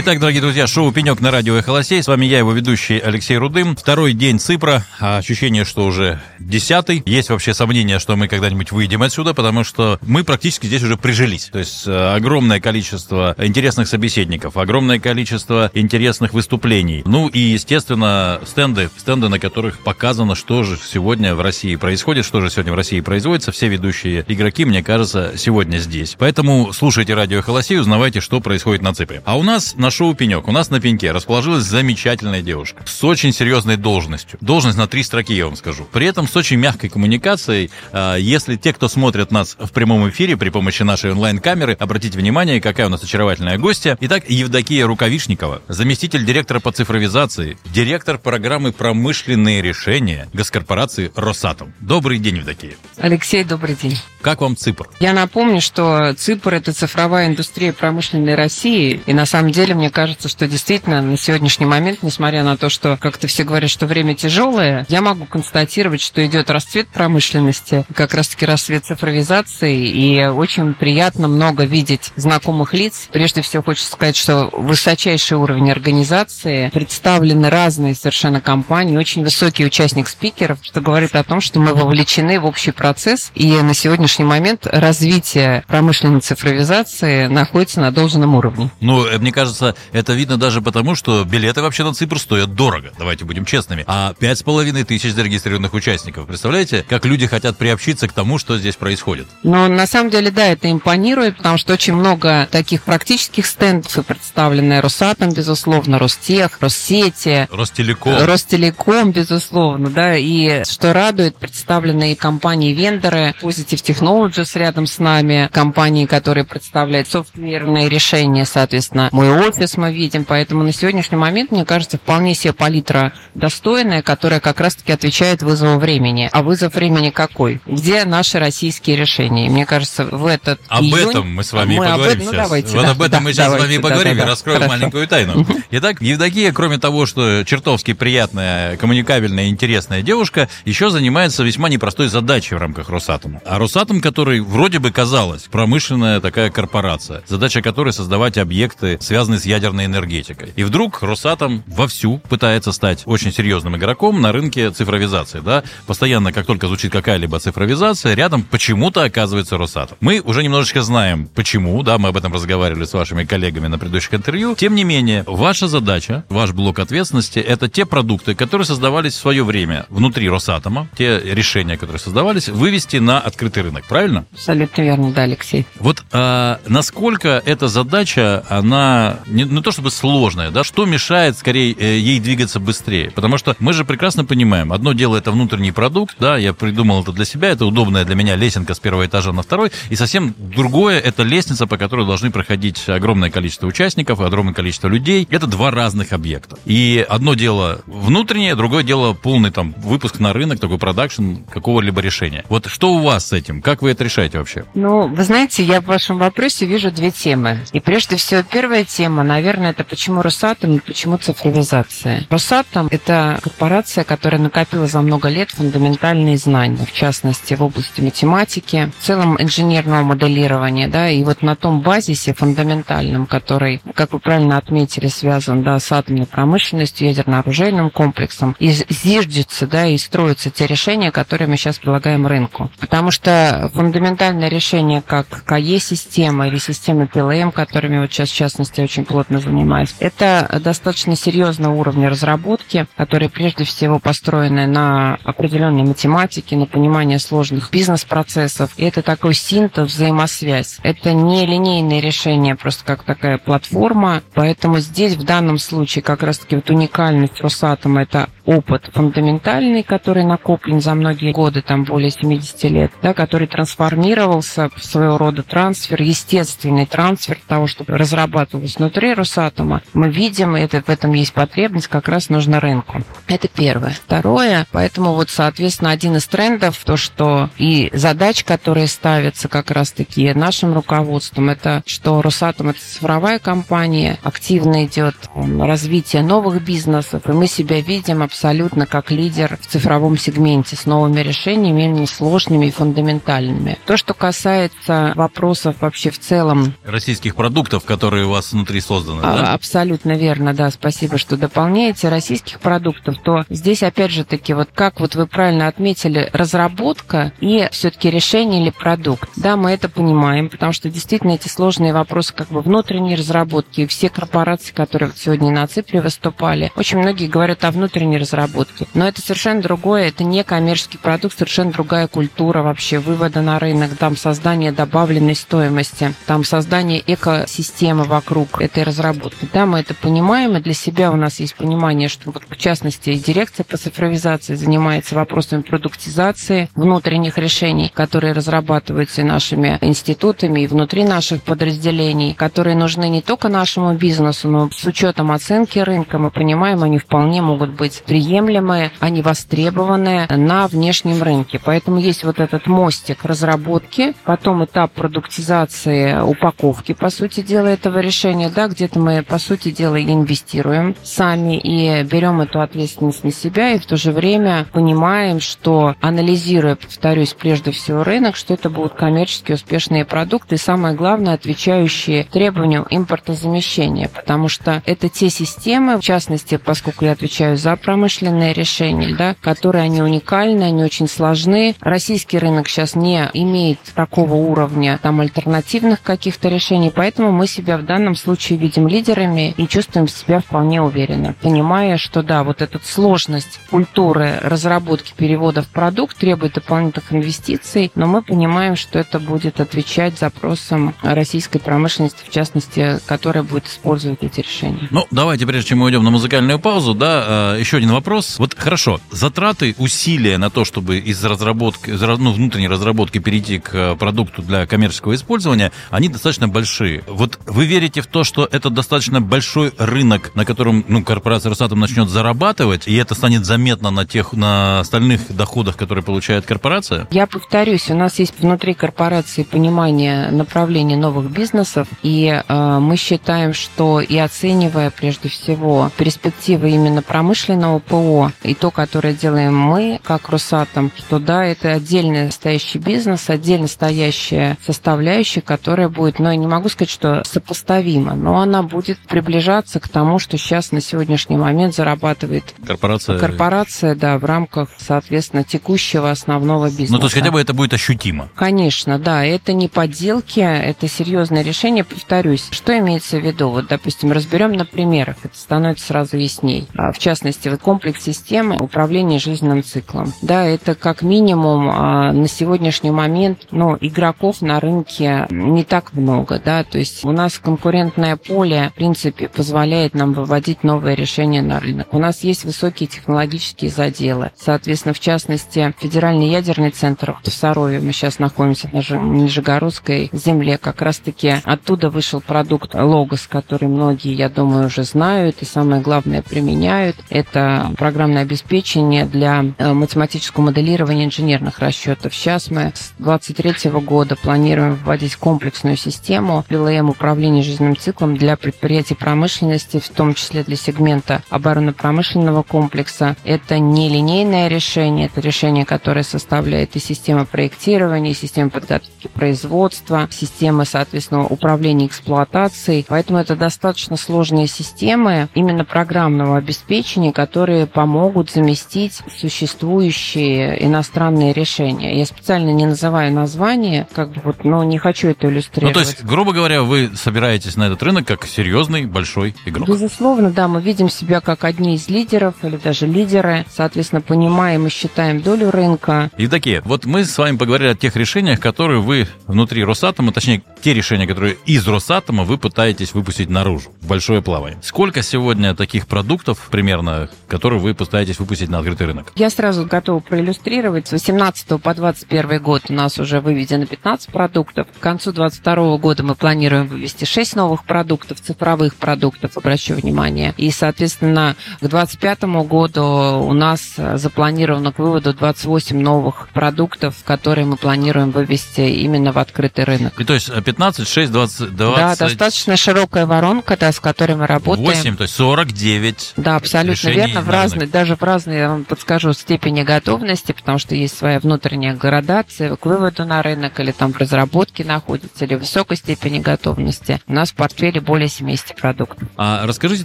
Итак, дорогие друзья, шоу «Пенек» на радио «Эхолосей». С вами я, его ведущий Алексей Рудым. Второй день Ципра. А ощущение, что уже десятый. Есть вообще сомнения, что мы когда-нибудь выйдем отсюда, потому что мы практически здесь уже прижились. То есть э, огромное количество интересных собеседников, огромное количество интересных выступлений. Ну и, естественно, стенды, стенды, на которых показано, что же сегодня в России происходит, что же сегодня в России производится. Все ведущие игроки, мне кажется, сегодня здесь. Поэтому слушайте радио «Эхолосей», узнавайте, что происходит на Ципре. А у нас на шоу «Пенек», у нас на пеньке расположилась замечательная девушка с очень серьезной должностью. Должность на три строки, я вам скажу. При этом с очень мягкой коммуникацией. А, если те, кто смотрят нас в прямом эфире при помощи нашей онлайн-камеры, обратите внимание, какая у нас очаровательная гостья. Итак, Евдокия Рукавишникова, заместитель директора по цифровизации, директор программы «Промышленные решения» госкорпорации «Росатом». Добрый день, Евдокия. Алексей, добрый день. Как вам ЦИПР? Я напомню, что ЦИПР – это цифровая индустрия промышленной России. И на самом деле, мне кажется, что действительно на сегодняшний момент, несмотря на то, что как-то все говорят, что время тяжелое, я могу констатировать, что идет расцвет промышленности, как раз-таки расцвет цифровизации. И очень приятно много видеть знакомых лиц. Прежде всего, хочется сказать, что высочайший уровень организации, представлены разные совершенно компании, очень высокий участник спикеров, что говорит о том, что мы вовлечены в общий процесс. И на сегодня сегодняшний момент развитие промышленной цифровизации находится на должном уровне. Ну, э, мне кажется, это видно даже потому, что билеты вообще на Ципр стоят дорого, давайте будем честными. А пять с половиной тысяч зарегистрированных участников. Представляете, как люди хотят приобщиться к тому, что здесь происходит? Ну, на самом деле, да, это импонирует, потому что очень много таких практических стендов и представлены Росатом, безусловно, Ростех, Россети, Ростелеком. Ростелеком, безусловно, да, и что радует, представленные компании-вендоры, Positive Technologies рядом с нами, компании, которые представляют софтверные решения, соответственно, мой офис мы видим, поэтому на сегодняшний момент, мне кажется, вполне себе палитра достойная, которая как раз-таки отвечает вызову времени. А вызов времени какой? Где наши российские решения? И мне кажется, в этот Об июнь... этом мы с вами мы и поговорим об... ну, сейчас. давайте, вот да, об этом да, мы сейчас давайте, с вами да, поговорим да, и да. раскроем Хорошо. маленькую тайну. Итак, Евдокия, кроме того, что чертовски приятная, коммуникабельная, интересная девушка, еще занимается весьма непростой задачей в рамках Росатома. А Росатом, который вроде бы казалось, промышленная такая корпорация, задача которой создавать объекты, связанные с ядерной энергетикой. И вдруг Росатом вовсю пытается стать очень серьезным игроком на рынке цифровизации. Да? Постоянно, как только звучит какая-либо цифровизация, рядом почему-то оказывается Росатом. Мы уже немножечко знаем, почему, да, мы об этом разговаривали с вашими коллегами на предыдущих интервью. Тем не менее, ваша задача, ваш блок ответственности, это те продукты, которые создавались в свое время внутри Росатома, те решения, которые создавались, вывести на открытый рынок, правильно? Абсолютно верно, да, Алексей. Вот а, насколько эта задача, она не, не то чтобы сложная, да, что мешает скорее э, ей двигаться быстрее? Потому что мы же прекрасно понимаем, одно дело это внутренний продукт, да, я придумал это для себя, это удобная для меня лесенка с первого этажа на второй, и совсем другое это лестница, по которой должны проходить огромное количество участников огромное количество людей. Это два разных объекта. И одно дело внутреннее, другое дело полный там выпуск на рынок, такой продакшн какого-либо решения. Вот что у вас с этим? Как вы это решаете вообще? Ну, вы знаете, я в вашем вопросе вижу две темы. И прежде всего, первая тема, наверное, это почему Росатом и почему цифровизация. Росатом – это корпорация, которая накопила за много лет фундаментальные знания, в частности, в области математики, в целом инженерного моделирования, да, и вот на том базисе фундаментальном, который, как вы правильно отметили, связан, да, с атомной промышленностью, ядерно-оружейным комплексом, и зиждется, да, и строятся те решения, которые мы сейчас предлагаем рынку. Потому что фундаментальное решение, как КАЕ-система или система PLM, которыми вот сейчас, в частности, очень плотно занимаюсь, это достаточно серьезного уровня разработки, которые прежде всего построены на определенной математике, на понимании сложных бизнес-процессов. И это такой синтез, взаимосвязь. Это не линейное решение, просто как такая платформа. Поэтому здесь в данном случае как раз-таки вот уникальность Росатома – это опыт фундаментальный, который накоплен за многие годы, там более 70 лет, да, который трансформировался в своего рода трансфер, естественный трансфер того, что разрабатывалось внутри Росатома. Мы видим, это, в этом есть потребность, как раз нужно рынку. Это первое. Второе, поэтому вот, соответственно, один из трендов, то, что и задач, которые ставятся как раз-таки нашим руководством, это что Росатом – это цифровая компания, активно идет развитие новых бизнесов, и мы себя видим абсолютно как лидер в цифровом сегменте с новыми решениями, сложными и фундаментальными. То, что касается вопросов вообще в целом... Российских продуктов, которые у вас внутри созданы, а, да? Абсолютно верно, да, спасибо, что дополняете. Российских продуктов, то здесь опять же таки, вот как вот вы правильно отметили, разработка и все-таки решение или продукт. Да, мы это понимаем, потому что действительно эти сложные вопросы как бы внутренней разработки, все корпорации, которые вот сегодня на Ципре выступали, очень многие говорят о внутренней разработке. Но это совершенно другое, это не коммерческий продукт, совершенно другая культура вообще вывода на рынок, там создание добавленной стоимости, там создание экосистемы вокруг этой разработки. Да, мы это понимаем, и для себя у нас есть понимание, что вот, в частности дирекция по цифровизации занимается вопросами продуктизации внутренних решений, которые разрабатываются нашими институтами, и внутри наших подразделений, которые нужны не только нашему бизнесу, но с учетом оценки рынка мы понимаем, они вполне могут быть приемлемые, они востребованы на внешнем рынке. Поэтому есть вот этот мостик разработки, потом этап продуктизации, упаковки, по сути дела, этого решения, да, где-то мы, по сути дела, инвестируем сами и берем эту ответственность на себя, и в то же время понимаем, что анализируя, повторюсь, прежде всего рынок, что это будут коммерчески успешные продукты, и самое главное, отвечающие требованиям импортозамещения, потому что это те системы, в частности, поскольку я отвечаю за промышленные решения, да, которые они уникальны, они очень сложны. Российский рынок сейчас не имеет такого уровня там альтернативных каких-то решений, поэтому мы себя в данном случае видим лидерами и чувствуем себя вполне уверенно, понимая, что да, вот эта сложность культуры разработки перевода в продукт требует дополнительных инвестиций, но мы понимаем, что это будет отвечать запросам российской промышленности, в частности, которая будет использовать эти решения. Ну, давайте, прежде чем мы уйдем на музыкальную паузу, да, э, еще один вопрос. Вот хорошо, затраты, усилия на то, чтобы из разработки, из, ну, внутренней разработки перейти к э, продукту для коммерческого использования, они достаточно большие. Вот вы верите в то, что это достаточно большой рынок, на котором ну, корпорация Росатом начнет зарабатывать, и это станет заметно на тех, на остальных доходах, которые получает корпорация? Я повторюсь, у нас есть внутри корпорации понимание направления новых бизнесов, и э, мы считаем, что и оценивая прежде всего перспективы именно промышленного ПО и то, которое делаем мы, как Росатом, что да, это отдельно стоящий бизнес, отдельно стоящая составляющая, которая будет, ну, я не могу сказать, что сопоставима, но она будет приближаться к тому, что сейчас на сегодняшний момент зарабатывает корпорация, корпорация да, в рамках, соответственно, текущего основного бизнеса. Ну, то есть хотя бы это будет ощутимо. Конечно, да, это не подделки, это серьезное решение. Повторюсь, что имеется в виду? Вот, допустим, разберем на примерах, это становится сразу ясней. А, в частности, вот комплекс системы управления жизненным циклом. Да, это как минимум а, на сегодняшний момент, ну, игроков на рынке не так много, да, то есть у нас конкурентное поле, в принципе, позволяет нам выводить новые решения на рынок. У нас есть высокие технологические заделы. Соответственно, в частности, Федеральный ядерный центр в Сарове, мы сейчас находимся на Нижегородской земле, как раз-таки оттуда вышел продукт Логос, который многие, я думаю, уже знают и, самое главное, применяют. Это программное обеспечение для э, математического моделирования инженерных расчетов. Сейчас мы с 2023 года планируем вводить комплексную систему ЛЛМ управления жизненным циклом для предприятий промышленности, в том числе для сегмента оборонно-промышленного комплекса. Это не линейное решение, это решение, которое составляет и система проектирования, и система подготовки производства, система, соответственно, управления эксплуатацией. Поэтому это достаточно сложные системы именно программного обеспечения, которые помогут заместить существующие иностранные решения. Я специально не называю название, как бы вот, но не хочу это иллюстрировать. Ну, то есть, грубо говоря, вы собираетесь на этот рынок как серьезный большой игрок? Безусловно, да, мы видим себя как одни из лидеров или даже лидеры, соответственно, понимаем и считаем долю рынка. И такие, вот мы с вами поговорили о тех решениях, которые вы внутри Росатома, точнее, те решения, которые из Росатома вы пытаетесь выпустить наружу, в большое плавание. Сколько сегодня таких продуктов примерно, которые вы пытаетесь выпустить на открытый рынок? Я сразу готова проиллюстрировать. С 18 по 21 год у нас уже выведено 15 продуктов. К концу 22 года мы планируем вывести 6 новых продуктов, цифровых продуктов, обращу внимание. И, соответственно, к 25 году у нас запланировано к выводу 28 новых продуктов, которые мы планируем вывести именно в открытый рынок. И то есть 15, 6, 20, 20... Да, достаточно широкая воронка, да, с которой мы работаем. 8, то есть 49 Да, абсолютно верно. В разные, даже в разные, я вам подскажу, степени готовности, потому что есть своя внутренняя градация к выводу на рынок или там в разработке находится, или в высокой степени готовности. У нас в портфеле более 70 продуктов. А расскажите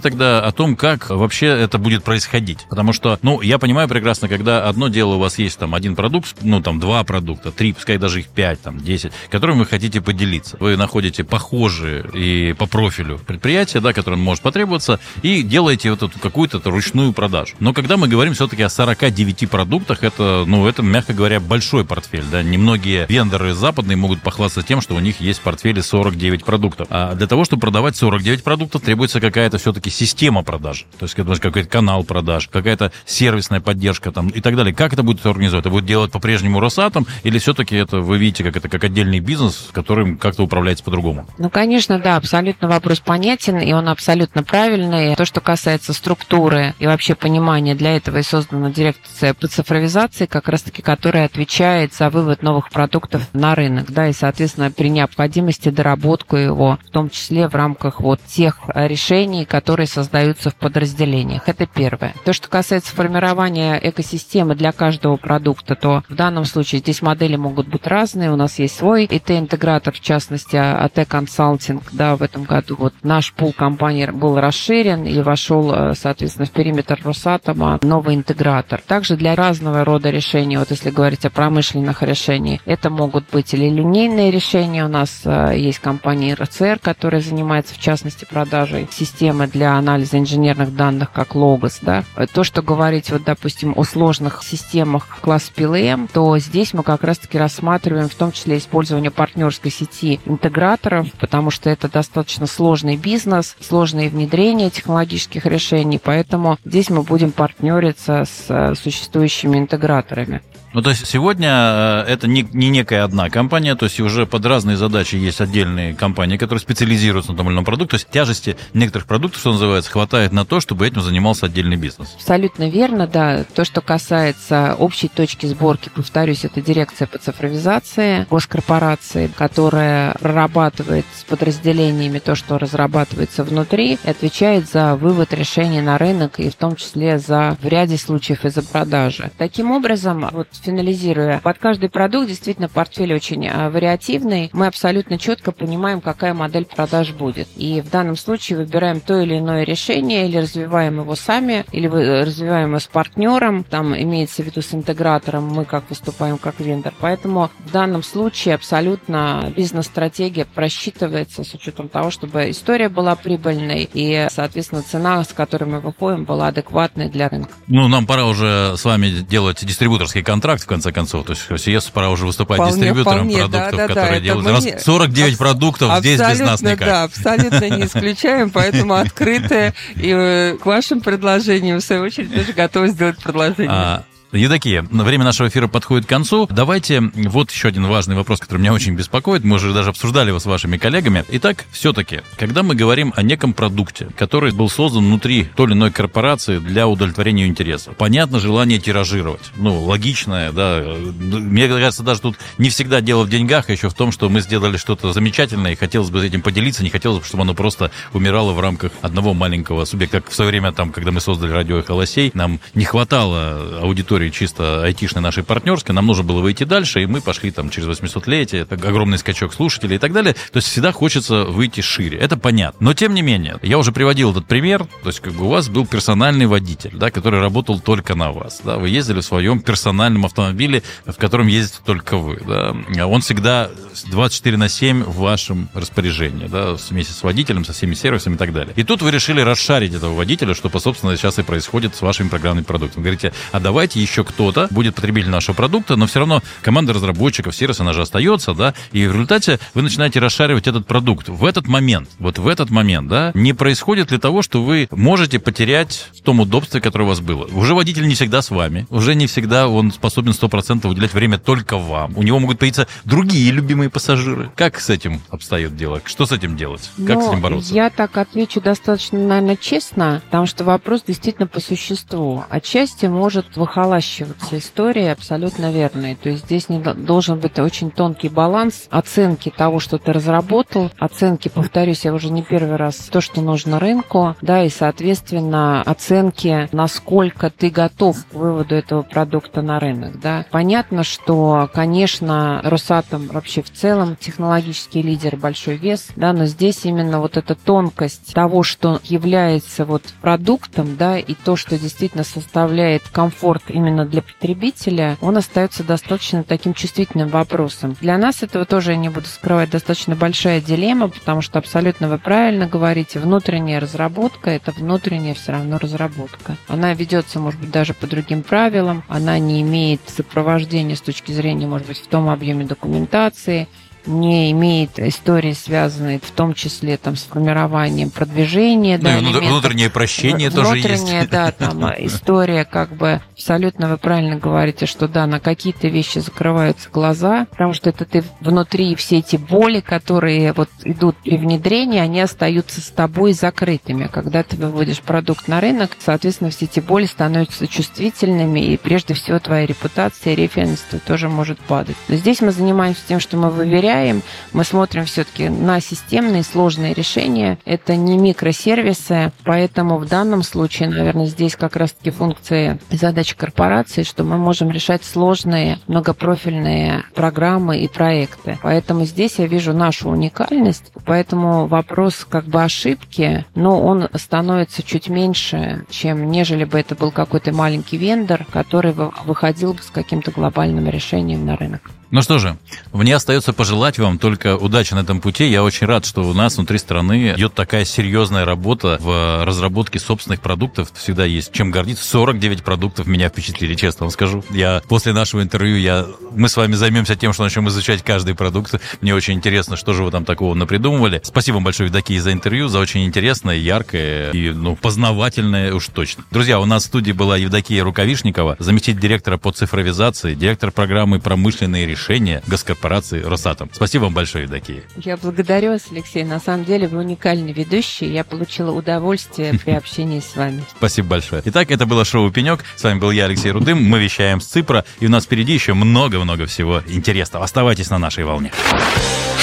тогда о том, как вообще это будет происходить. Потому что, ну, я понимаю прекрасно, когда одно дело у вас есть там один продукт, ну, там два продукта, три, пускай даже их пять, там, десять, которыми вы хотите поделиться. Вы находите похожие и по профилю предприятия, да, которое может потребоваться, и делаете вот эту какую-то ручную продажу. Но когда мы говорим все-таки о 49 продуктах, это, ну, это, мягко говоря, большой портфель, да. Немногие вендоры западные могут похвастаться тем, что у них есть в портфеле 49 продуктов. А для того, чтобы продавать 49 продуктов, требуется какая-то все-таки система продаж. То есть какой-то канал продаж, какая-то сервисная поддержка там и так далее. Как это будет организовать? Это будет делать по-прежнему Росатом или все-таки это вы видите как это как отдельный бизнес, которым как-то управляется по-другому? Ну, конечно, да, абсолютно вопрос понятен, и он абсолютно правильный. То, что касается структуры и вообще понимания, для этого и создана дирекция по цифровизации, как раз-таки, которая отвечает за вывод новых продуктов на рынок, да, и, соответственно, при необходимости доработку его, в том числе в рамках вот тех решений, которые создаются в подразделениях. Это первое. То, что касается формирования экосистемы для каждого продукта, то в данном случае здесь модели могут быть разные. У нас есть свой IT-интегратор, в частности, AT Consulting. Да, в этом году вот наш пул компаний был расширен и вошел, э, соответственно, в периметр Росатома новый интегратор. Также для разного рода решений, вот если говорить о промышленных решениях, это могут быть или линейные решения. У нас э, есть компания РЦР, которая занимается, в частности, продажей системы для анализа инженерных данных, как Logos. Да. То, что говорить, вот, допустим, о сложных системах класса PLM, то здесь мы как раз-таки рассматриваем в том числе использование партнерской сети интеграторов, потому что это достаточно сложный бизнес, сложные внедрения технологических решений, поэтому здесь мы будем партнериться с э, существующими интеграторами. Ну, то есть сегодня э, это не, не некая одна компания, то есть уже под разные задачи есть отдельные компании, которые специализируются на том или ином продукте. То есть тяжести некоторых продуктов, что называется, хватает на то, чтобы этим занимался отдельный бизнес. Абсолютно верно, да. То, что касается общей точки сборки, повторюсь, это дирекция по цифровизации госкорпорации, которая прорабатывает с подразделениями то, что разрабатывается внутри, и отвечает за вывод решений на рынок и в том числе за в ряде случаев и за продажи. Таким образом, вот финализируя, под каждый продукт действительно портфель очень а, вариативный. Мы абсолютно четко понимаем, какая модель продаж будет. И в данном случае выбираем то или иное решение, или развиваем его сами, или развиваем его с партнером. Там имеется в виду с интегратором, мы как выступаем как вендор. Поэтому в данном случае абсолютно бизнес-стратегия просчитывается с учетом того, чтобы история была прибыльной и, соответственно, цена, с которой мы выходим, была адекватной для рынка. Ну, нам пора уже с вами делать дистрибуторский контракт контракт, в конце концов. То есть ЕС пора уже выступать вполне, дистрибьютором вполне, продуктов, да, да, которые да, делают. Раз 49 аб- продуктов здесь без нас никак. Да, абсолютно не исключаем, поэтому открыты и э, к вашим предложениям, в свою очередь, тоже готовы сделать предложение. Едокия, время нашего эфира подходит к концу. Давайте вот еще один важный вопрос, который меня очень беспокоит. Мы уже даже обсуждали его с вашими коллегами. Итак, все-таки, когда мы говорим о неком продукте, который был создан внутри той или иной корпорации для удовлетворения интересов, понятно желание тиражировать. Ну, логичное, да. Мне кажется, даже тут не всегда дело в деньгах, а еще в том, что мы сделали что-то замечательное, и хотелось бы этим поделиться, не хотелось бы, чтобы оно просто умирало в рамках одного маленького субъекта. Как в свое время, там, когда мы создали радио «Эхолосей», нам не хватало аудитории истории чисто айтишной нашей партнерской, нам нужно было выйти дальше, и мы пошли там через 800-летие, это огромный скачок слушателей и так далее. То есть всегда хочется выйти шире. Это понятно. Но тем не менее, я уже приводил этот пример, то есть как у вас был персональный водитель, да, который работал только на вас. Да, вы ездили в своем персональном автомобиле, в котором ездите только вы. Да. Он всегда 24 на 7 в вашем распоряжении, да, вместе с водителем, со всеми сервисами и так далее. И тут вы решили расшарить этого водителя, что, собственно, сейчас и происходит с вашими программными продуктами. Говорите, а давайте еще еще кто-то будет потребителем нашего продукта, но все равно команда разработчиков, сервиса, она же остается, да, и в результате вы начинаете расшаривать этот продукт. В этот момент, вот в этот момент, да, не происходит ли того, что вы можете потерять в том удобстве, которое у вас было? Уже водитель не всегда с вами, уже не всегда он способен 100% уделять время только вам. У него могут появиться другие любимые пассажиры. Как с этим обстоит дело? Что с этим делать? Как но с этим бороться? Я так отвечу достаточно, наверное, честно, потому что вопрос действительно по существу. Отчасти может выхолачивать взлохолащиваться история абсолютно верная. То есть здесь не должен быть очень тонкий баланс оценки того, что ты разработал, оценки, повторюсь, я уже не первый раз, то, что нужно рынку, да, и, соответственно, оценки, насколько ты готов к выводу этого продукта на рынок, да. Понятно, что, конечно, Росатом вообще в целом технологический лидер, большой вес, да, но здесь именно вот эта тонкость того, что является вот продуктом, да, и то, что действительно составляет комфорт именно для потребителя, он остается достаточно таким чувствительным вопросом. Для нас этого тоже, я не буду скрывать, достаточно большая дилемма, потому что абсолютно вы правильно говорите, внутренняя разработка – это внутренняя все равно разработка. Она ведется, может быть, даже по другим правилам, она не имеет сопровождения с точки зрения, может быть, в том объеме документации, не имеет истории, связанные в том числе там, с формированием продвижения. Ну, да, и внутреннее прощение тоже есть. Внутренняя, да, там история, как бы абсолютно вы правильно говорите, что да, на какие-то вещи закрываются глаза, потому что это ты внутри все эти боли, которые вот идут при внедрении, они остаются с тобой закрытыми. Когда ты выводишь продукт на рынок, соответственно, все эти боли становятся чувствительными, и прежде всего твоя репутация, референство тоже может падать. Но здесь мы занимаемся тем, что мы выверяем внедряем, мы смотрим все-таки на системные сложные решения. Это не микросервисы, поэтому в данном случае, наверное, здесь как раз-таки функция и задача корпорации, что мы можем решать сложные многопрофильные программы и проекты. Поэтому здесь я вижу нашу уникальность, поэтому вопрос как бы ошибки, но он становится чуть меньше, чем нежели бы это был какой-то маленький вендор, который выходил бы с каким-то глобальным решением на рынок. Ну что же, мне остается пожелать вам только удачи на этом пути. Я очень рад, что у нас внутри страны идет такая серьезная работа в разработке собственных продуктов. Всегда есть чем гордиться. 49 продуктов меня впечатлили, честно вам скажу. Я после нашего интервью, я, мы с вами займемся тем, что начнем изучать каждый продукт. Мне очень интересно, что же вы там такого напридумывали. Спасибо вам большое, Евдокия, за интервью, за очень интересное, яркое и ну, познавательное уж точно. Друзья, у нас в студии была Евдокия Рукавишникова, заместитель директора по цифровизации, директор программы «Промышленные решения» решение госкорпорации «Росатом». Спасибо вам большое, Евдокия. Я благодарю вас, Алексей. На самом деле вы уникальный ведущий. Я получила удовольствие при общении с вами. Спасибо большое. Итак, это было шоу «Пенек». С вами был я, Алексей Рудым. Мы вещаем с Ципра. И у нас впереди еще много-много всего интересного. Оставайтесь на нашей волне.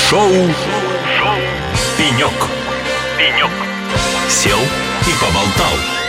Шоу, шоу «Пенек». «Пенек». Сел и поболтал.